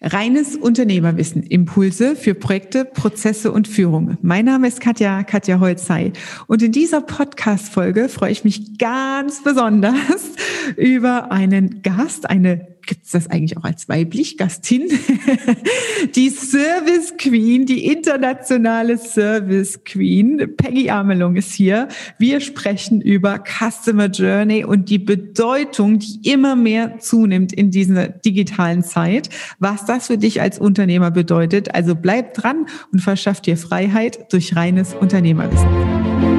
Reines Unternehmerwissen, Impulse für Projekte, Prozesse und Führung. Mein Name ist Katja, Katja Holzei. Und in dieser Podcast-Folge freue ich mich ganz besonders über einen Gast, eine gibt es das eigentlich auch als weiblich Gastin? die Service Queen, die internationale Service Queen. Peggy Amelung ist hier. Wir sprechen über Customer Journey und die Bedeutung, die immer mehr zunimmt in dieser digitalen Zeit. Was das für dich als Unternehmer bedeutet. Also bleib dran und verschaff dir Freiheit durch reines Unternehmerwissen.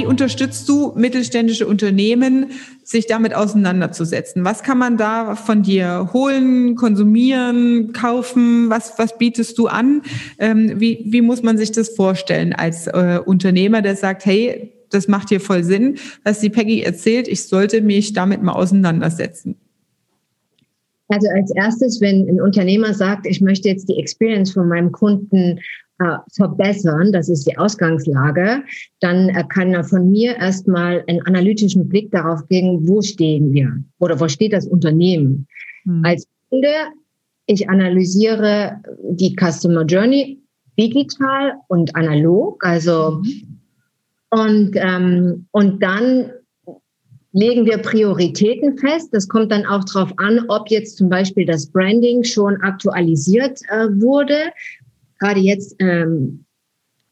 Wie unterstützt du mittelständische Unternehmen, sich damit auseinanderzusetzen? Was kann man da von dir holen, konsumieren, kaufen? Was, was bietest du an? Ähm, wie, wie muss man sich das vorstellen als äh, Unternehmer, der sagt, hey, das macht hier voll Sinn, was die Peggy erzählt, ich sollte mich damit mal auseinandersetzen? Also als erstes, wenn ein Unternehmer sagt, ich möchte jetzt die Experience von meinem Kunden verbessern, das ist die Ausgangslage, dann äh, kann er von mir erstmal einen analytischen Blick darauf geben, wo stehen wir oder wo steht das Unternehmen. Mhm. Als Kunde, ich analysiere die Customer Journey digital und analog, also mhm. und, ähm, und dann legen wir Prioritäten fest. Das kommt dann auch darauf an, ob jetzt zum Beispiel das Branding schon aktualisiert äh, wurde gerade jetzt ähm,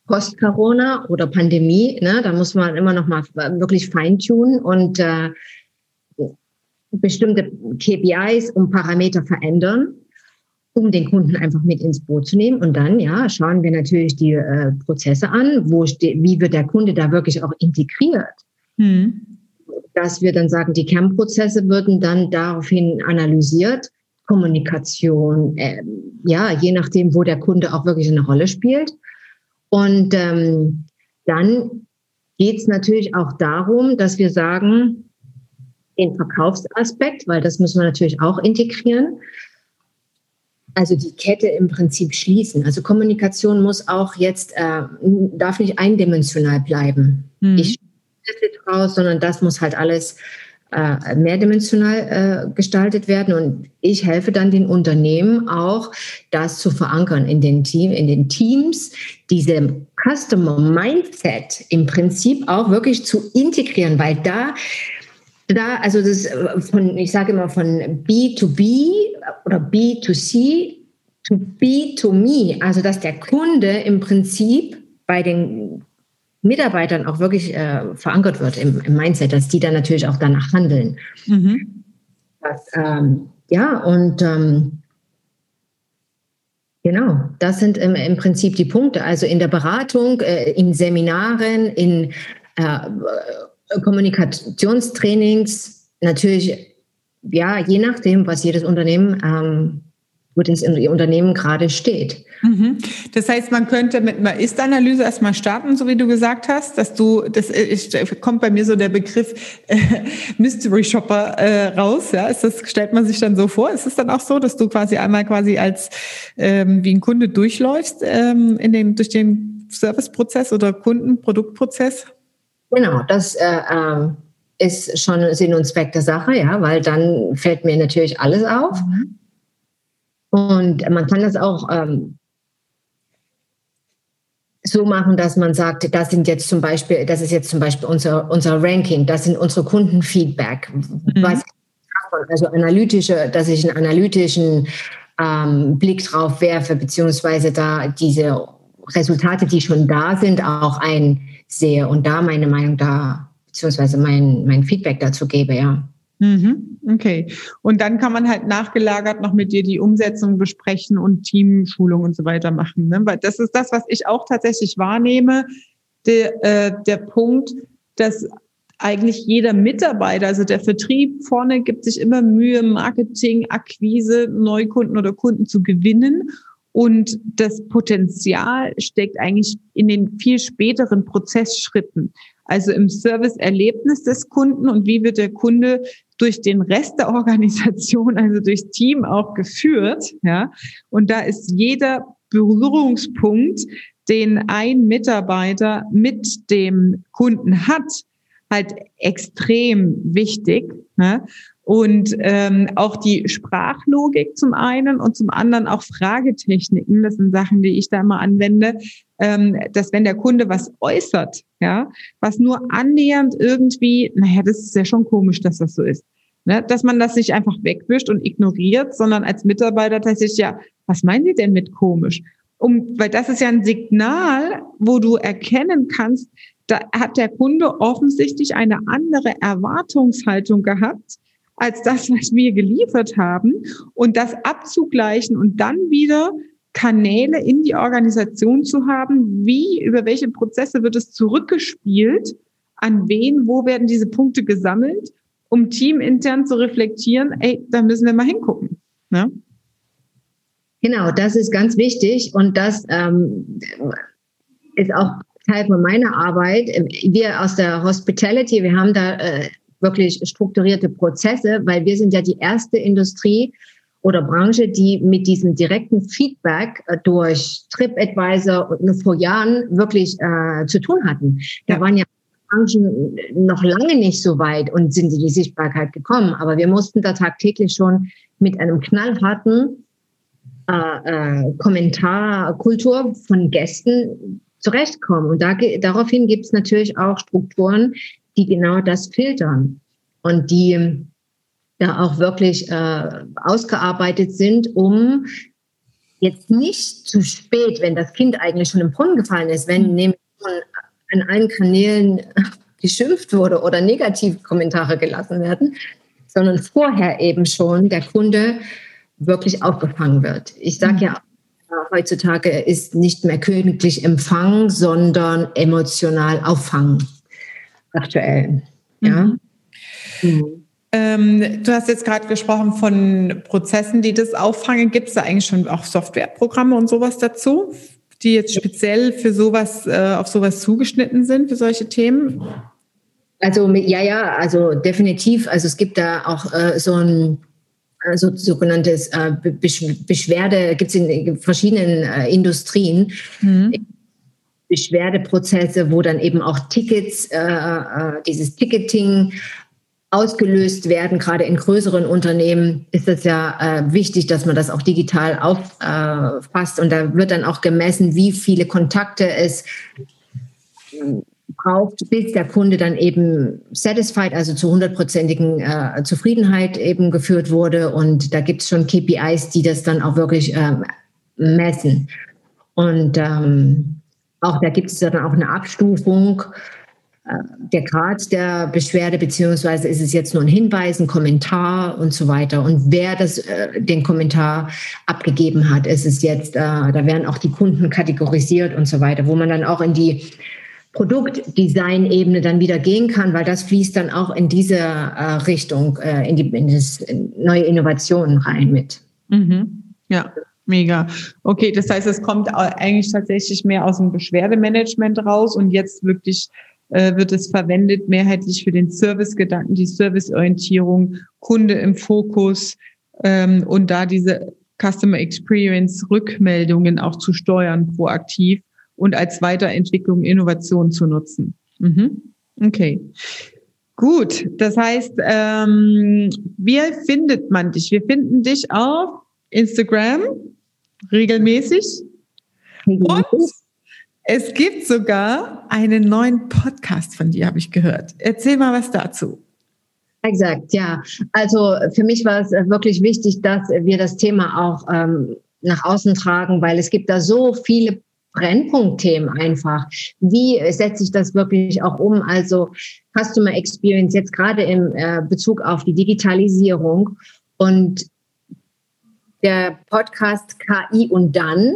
Post-Corona oder Pandemie, ne, da muss man immer noch mal wirklich feintunen und äh, bestimmte KPIs und Parameter verändern, um den Kunden einfach mit ins Boot zu nehmen. Und dann, ja, schauen wir natürlich die äh, Prozesse an, wo wie wird der Kunde da wirklich auch integriert. Hm. Dass wir dann sagen, die Kernprozesse würden dann daraufhin analysiert Kommunikation, äh, ja, je nachdem, wo der Kunde auch wirklich eine Rolle spielt. Und ähm, dann geht es natürlich auch darum, dass wir sagen, den Verkaufsaspekt, weil das müssen wir natürlich auch integrieren. Also die Kette im Prinzip schließen. Also Kommunikation muss auch jetzt, äh, darf nicht eindimensional bleiben. Mhm. Ich raus, sondern das muss halt alles äh, mehrdimensional äh, gestaltet werden. Und ich helfe dann den Unternehmen auch, das zu verankern in den Team, in den Teams, diese Customer Mindset im Prinzip auch wirklich zu integrieren, weil da da, also das äh, von, ich sage immer von B2B oder B2C to B to me, also dass der Kunde im Prinzip bei den Mitarbeitern auch wirklich äh, verankert wird im, im, Mindset, dass die dann natürlich auch danach handeln. Mhm. Das, ähm, ja, und ähm, genau, das sind im, im, Prinzip die Punkte. Also in der Beratung, äh, in Seminaren, in äh, Kommunikationstrainings, natürlich, ja, je nachdem, was jedes Unternehmen ähm, wo das Unternehmen gerade steht. Mhm. Das heißt, man könnte mit einer Ist-Analyse erstmal starten, so wie du gesagt hast, dass du, das ist, kommt bei mir so der Begriff äh, Mystery Shopper äh, raus. Ja, ist das stellt man sich dann so vor? Ist es dann auch so, dass du quasi einmal quasi als ähm, wie ein Kunde durchläufst ähm, in den durch den Serviceprozess oder Kundenproduktprozess? Genau, das äh, äh, ist schon Sinn und Zweck der Sache, ja, weil dann fällt mir natürlich alles auf. Mhm. Und man kann das auch ähm, so machen, dass man sagt, das sind jetzt zum Beispiel, das ist jetzt zum Beispiel unser, unser Ranking, das sind unsere Kundenfeedback. Mhm. Was, also analytische, dass ich einen analytischen ähm, Blick drauf werfe, beziehungsweise da diese Resultate, die schon da sind, auch einsehe und da meine Meinung da, beziehungsweise mein, mein Feedback dazu gebe, ja. Mhm, okay. Und dann kann man halt nachgelagert noch mit dir die Umsetzung besprechen und Teamschulung und so weiter machen. Ne? Weil das ist das, was ich auch tatsächlich wahrnehme. Der, äh, der Punkt, dass eigentlich jeder Mitarbeiter, also der Vertrieb vorne gibt sich immer Mühe, Marketing, Akquise, Neukunden oder Kunden zu gewinnen. Und das Potenzial steckt eigentlich in den viel späteren Prozessschritten. Also im Serviceerlebnis des Kunden und wie wird der Kunde durch den Rest der Organisation, also durchs Team auch geführt, ja. Und da ist jeder Berührungspunkt, den ein Mitarbeiter mit dem Kunden hat, halt extrem wichtig. Ne? Und ähm, auch die Sprachlogik zum einen und zum anderen auch Fragetechniken. Das sind Sachen, die ich da immer anwende, ähm, dass wenn der Kunde was äußert, ja, was nur annähernd irgendwie, naja, das ist ja schon komisch, dass das so ist. Ne? Dass man das nicht einfach wegwischt und ignoriert, sondern als Mitarbeiter tatsächlich, ja, was meinen Sie denn mit komisch? Um, weil das ist ja ein Signal, wo du erkennen kannst, da hat der Kunde offensichtlich eine andere Erwartungshaltung gehabt als das, was wir geliefert haben und das abzugleichen und dann wieder Kanäle in die Organisation zu haben, wie, über welche Prozesse wird es zurückgespielt, an wen, wo werden diese Punkte gesammelt, um teamintern zu reflektieren, ey, da müssen wir mal hingucken. Ne? Genau, das ist ganz wichtig und das ähm, ist auch Teil von meiner Arbeit. Wir aus der Hospitality, wir haben da äh, wirklich strukturierte Prozesse, weil wir sind ja die erste Industrie oder Branche, die mit diesem direkten Feedback äh, durch TripAdvisor und vor Jahren wirklich äh, zu tun hatten. Da waren ja Branchen noch lange nicht so weit und sind in die Sichtbarkeit gekommen. Aber wir mussten da tagtäglich schon mit einem knallharten äh, äh, Kommentarkultur von Gästen zurechtkommen. Und da, daraufhin gibt es natürlich auch Strukturen, die genau das filtern und die da auch wirklich äh, ausgearbeitet sind, um jetzt nicht zu spät, wenn das Kind eigentlich schon im Brunnen gefallen ist, wenn mhm. nämlich schon an allen Kanälen geschimpft wurde oder Negativkommentare gelassen werden, sondern vorher eben schon der Kunde wirklich aufgefangen wird. Ich sage mhm. ja, heutzutage ist nicht mehr königlich Empfang, sondern emotional auffangen aktuell. Ja. Mhm. Mhm. Ähm, du hast jetzt gerade gesprochen von Prozessen, die das auffangen. Gibt es da eigentlich schon auch Softwareprogramme und sowas dazu, die jetzt speziell für sowas, äh, auf sowas zugeschnitten sind, für solche Themen? Also ja, ja, also definitiv. Also es gibt da auch äh, so ein also sogenanntes äh, Beschwerde, gibt es in verschiedenen äh, Industrien. Mhm. Beschwerdeprozesse, wo dann eben auch Tickets, äh, äh, dieses Ticketing ausgelöst werden. Gerade in größeren Unternehmen ist es ja äh, wichtig, dass man das auch digital auffasst. Äh, und da wird dann auch gemessen, wie viele Kontakte es braucht, bis der Kunde dann eben satisfied, also zu hundertprozentigen äh, Zufriedenheit eben geführt wurde. Und da gibt es schon KPIs, die das dann auch wirklich ähm, messen. Und ähm, auch da gibt es dann auch eine Abstufung äh, der Grad der Beschwerde, beziehungsweise ist es jetzt nur ein Hinweis, ein Kommentar und so weiter. Und wer das, äh, den Kommentar abgegeben hat, ist es jetzt, äh, da werden auch die Kunden kategorisiert und so weiter, wo man dann auch in die Produktdesign-Ebene dann wieder gehen kann, weil das fließt dann auch in diese äh, Richtung, äh, in die in das, in neue Innovationen rein mit. Mhm. Ja, mega. Okay, das heißt, es kommt eigentlich tatsächlich mehr aus dem Beschwerdemanagement raus und jetzt wirklich äh, wird es verwendet mehrheitlich für den Servicegedanken, die Serviceorientierung, Kunde im Fokus ähm, und da diese Customer Experience Rückmeldungen auch zu steuern proaktiv und als Weiterentwicklung, Innovation zu nutzen. Mhm. Okay. Gut, das heißt, ähm, wie findet man dich? Wir finden dich auf Instagram regelmäßig. Und es gibt sogar einen neuen Podcast von dir, habe ich gehört. Erzähl mal was dazu. Exakt, ja. Also für mich war es wirklich wichtig, dass wir das Thema auch ähm, nach außen tragen, weil es gibt da so viele Brennpunktthemen einfach. Wie setze ich das wirklich auch um? Also Customer Experience jetzt gerade im äh, Bezug auf die Digitalisierung und der Podcast KI und dann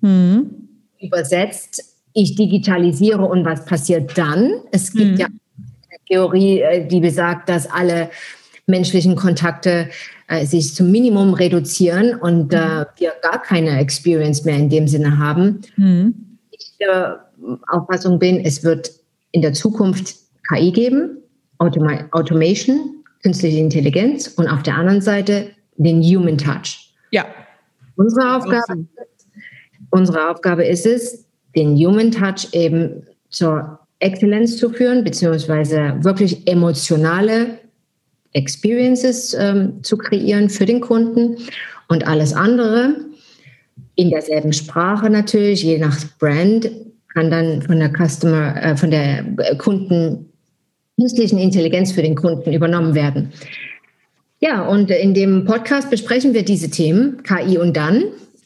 mhm. übersetzt, ich digitalisiere und was passiert dann? Es gibt mhm. ja eine Theorie, äh, die besagt, dass alle menschlichen Kontakte äh, sich zum Minimum reduzieren und äh, mhm. wir gar keine Experience mehr in dem Sinne haben. Mhm. Ich der Auffassung bin, es wird in der Zukunft KI geben, Automa Automation, künstliche Intelligenz und auf der anderen Seite den Human Touch. Ja. Unsere Aufgabe, unsere Aufgabe ist es, den Human Touch eben zur Exzellenz zu führen, beziehungsweise wirklich emotionale Experiences ähm, zu kreieren für den Kunden und alles andere in derselben Sprache natürlich, je nach Brand, kann dann von der Customer, äh, von der Kunden künstlichen Intelligenz für den Kunden übernommen werden. Ja, und in dem Podcast besprechen wir diese Themen, KI und dann.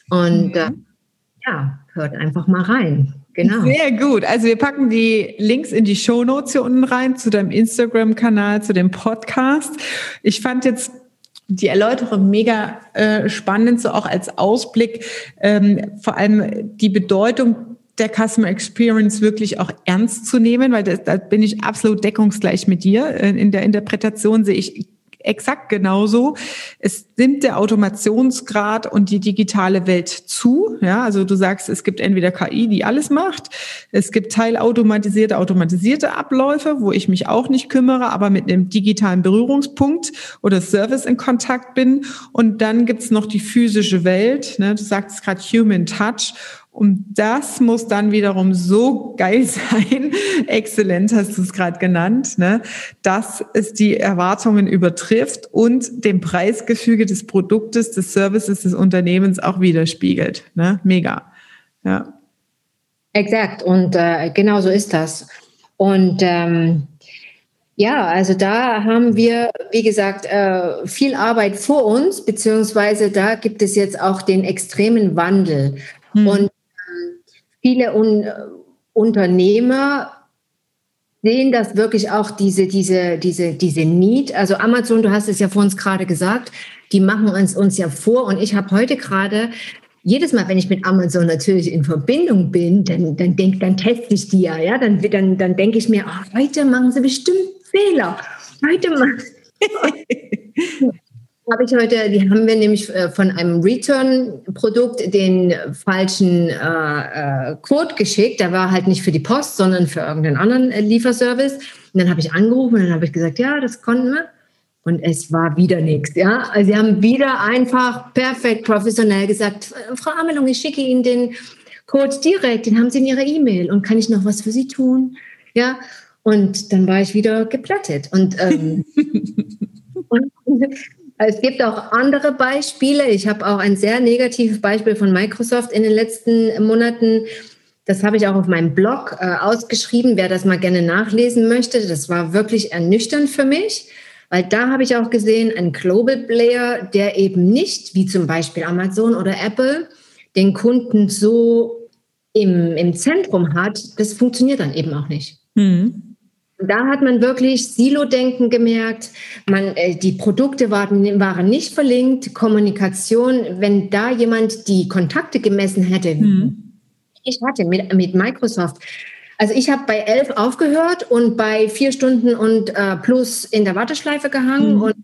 Und mhm. äh, ja, hört einfach mal rein. Genau. Sehr gut. Also wir packen die Links in die Show Notes hier unten rein zu deinem Instagram-Kanal, zu dem Podcast. Ich fand jetzt die Erläuterung mega äh, spannend, so auch als Ausblick, ähm, vor allem die Bedeutung der Customer Experience wirklich auch ernst zu nehmen, weil da bin ich absolut deckungsgleich mit dir. In der Interpretation sehe ich exakt genauso. Es nimmt der Automationsgrad und die digitale Welt zu. Ja, also du sagst, es gibt entweder KI, die alles macht. Es gibt teilautomatisierte, automatisierte Abläufe, wo ich mich auch nicht kümmere, aber mit einem digitalen Berührungspunkt oder Service in Kontakt bin. Und dann gibt's noch die physische Welt. Ne? Du sagst gerade Human Touch. Und das muss dann wiederum so geil sein, exzellent hast du es gerade genannt, ne, dass es die Erwartungen übertrifft und dem Preisgefüge des Produktes, des Services des Unternehmens auch widerspiegelt. Ne? Mega. Ja. Exakt. Und äh, genau so ist das. Und ähm, ja, also da haben wir, wie gesagt, äh, viel Arbeit vor uns, beziehungsweise da gibt es jetzt auch den extremen Wandel. Hm. Und viele Un Unternehmer sehen das wirklich auch, diese, diese, diese, diese Need. Also Amazon, du hast es ja vor uns gerade gesagt, die machen uns, uns ja vor. Und ich habe heute gerade jedes Mal, wenn ich mit Amazon natürlich in Verbindung bin, dann, dann, denk, dann teste ich die ja, ja? Dann, dann, dann denke ich mir, oh, heute machen sie bestimmt Fehler. Heute machen ich heute, die haben wir nämlich äh, von einem Return-Produkt den falschen äh, äh, Code geschickt. Der war halt nicht für die Post, sondern für irgendeinen anderen äh, Lieferservice. Und dann habe ich angerufen und dann habe ich gesagt, ja, das konnten wir. Und es war wieder nichts. Ja, also sie haben wieder einfach perfekt professionell gesagt, Frau Amelung, ich schicke Ihnen den Code direkt, den haben Sie in Ihrer E-Mail und kann ich noch was für Sie tun? Ja, und dann war ich wieder geplattet. Und, ähm, und es gibt auch andere Beispiele. Ich habe auch ein sehr negatives Beispiel von Microsoft in den letzten Monaten. Das habe ich auch auf meinem Blog äh, ausgeschrieben, wer das mal gerne nachlesen möchte. Das war wirklich ernüchternd für mich, weil da habe ich auch gesehen, ein Global Player, der eben nicht, wie zum Beispiel Amazon oder Apple, den Kunden so im, im Zentrum hat, das funktioniert dann eben auch nicht. Mhm. Da hat man wirklich Silo-Denken gemerkt. Man, äh, die Produkte waren, waren nicht verlinkt. Kommunikation, wenn da jemand die Kontakte gemessen hätte, mhm. ich hatte mit, mit Microsoft. Also ich habe bei elf aufgehört und bei vier Stunden und äh, plus in der Warteschleife gehangen. Mhm. Und,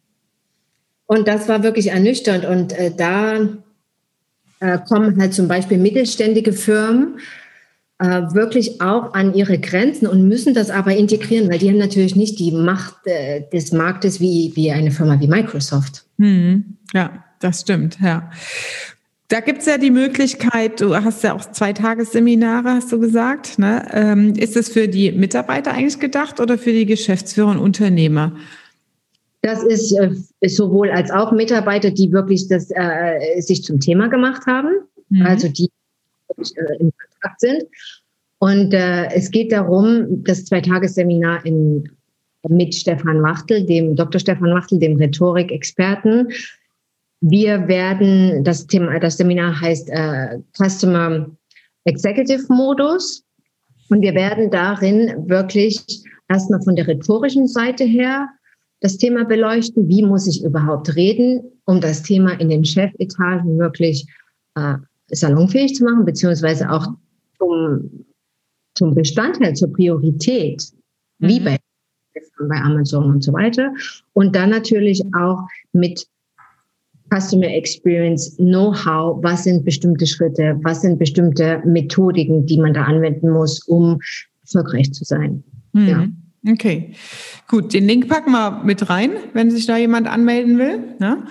und das war wirklich ernüchternd. Und äh, da äh, kommen halt zum Beispiel mittelständige Firmen äh, wirklich auch an ihre Grenzen und müssen das aber integrieren, weil die haben natürlich nicht die Macht äh, des Marktes wie, wie eine Firma wie Microsoft. Hm, ja, das stimmt, ja. Da gibt's ja die Möglichkeit, du hast ja auch zwei Tagesseminare, hast du gesagt. Ne? Ähm, ist es für die Mitarbeiter eigentlich gedacht oder für die Geschäftsführer und Unternehmer? Das ist, äh, ist sowohl als auch Mitarbeiter, die wirklich das äh, sich zum Thema gemacht haben, mhm. also die äh, im Kontakt sind. Und äh, es geht darum, das Zweitagesseminar in, mit Stefan Wachtel, dem Dr. Stefan Wachtel, dem Rhetorik-Experten. Wir werden, das Thema, das Seminar heißt äh, Customer Executive Modus. Und wir werden darin wirklich erstmal von der rhetorischen Seite her das Thema beleuchten. Wie muss ich überhaupt reden, um das Thema in den Chefetagen wirklich äh, salonfähig zu machen, beziehungsweise auch zum, zum Bestandteil, zur Priorität, mhm. wie bei, bei Amazon und so weiter. Und dann natürlich auch mit Customer Experience Know-how, was sind bestimmte Schritte, was sind bestimmte Methodiken, die man da anwenden muss, um erfolgreich zu sein. Mhm. Ja. Okay, gut. Den Link packen wir mit rein, wenn sich da jemand anmelden will. Ja?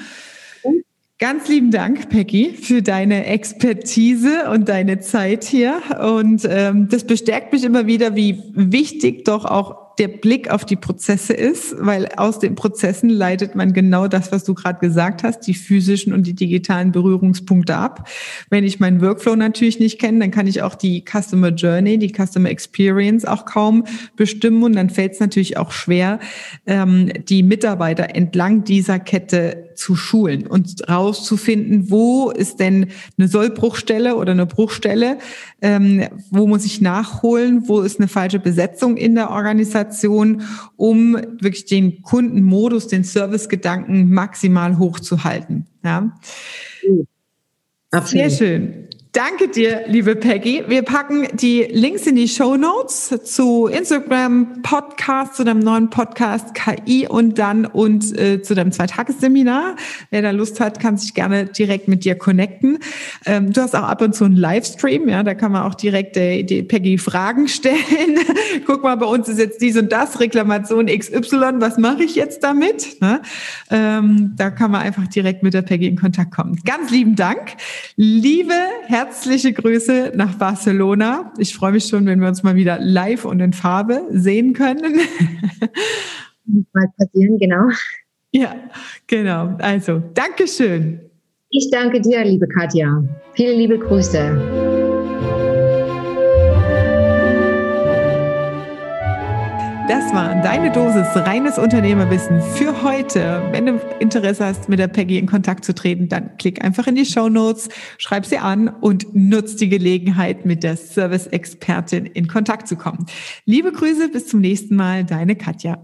Ganz lieben Dank, Peggy, für deine Expertise und deine Zeit hier. Und ähm, das bestärkt mich immer wieder, wie wichtig doch auch der Blick auf die Prozesse ist, weil aus den Prozessen leitet man genau das, was du gerade gesagt hast, die physischen und die digitalen Berührungspunkte ab. Wenn ich meinen Workflow natürlich nicht kenne, dann kann ich auch die Customer Journey, die Customer Experience auch kaum bestimmen und dann fällt es natürlich auch schwer, ähm, die Mitarbeiter entlang dieser Kette zu schulen und rauszufinden, wo ist denn eine Sollbruchstelle oder eine Bruchstelle, ähm, wo muss ich nachholen, wo ist eine falsche Besetzung in der Organisation, um wirklich den Kundenmodus, den Servicegedanken maximal hochzuhalten. Ja. Absolut. Sehr schön. Danke dir, liebe Peggy. Wir packen die Links in die Show Notes zu Instagram, Podcast, zu deinem neuen Podcast KI und dann und äh, zu deinem Zweitagesseminar. Wer da Lust hat, kann sich gerne direkt mit dir connecten. Ähm, du hast auch ab und zu einen Livestream, ja, da kann man auch direkt äh, die Peggy Fragen stellen. Guck mal, bei uns ist jetzt dies und das, Reklamation XY, was mache ich jetzt damit? Ne? Ähm, da kann man einfach direkt mit der Peggy in Kontakt kommen. Ganz lieben Dank. Liebe, herzliche herzliche Grüße nach Barcelona. Ich freue mich schon, wenn wir uns mal wieder live und in Farbe sehen können. Mal passieren, genau. Ja, genau. Also, Dankeschön. Ich danke dir, liebe Katja. Viele liebe Grüße. Das war deine Dosis reines Unternehmerwissen für heute. Wenn du Interesse hast, mit der Peggy in Kontakt zu treten, dann klick einfach in die Show Notes, schreib sie an und nutz die Gelegenheit, mit der Service-Expertin in Kontakt zu kommen. Liebe Grüße, bis zum nächsten Mal, deine Katja.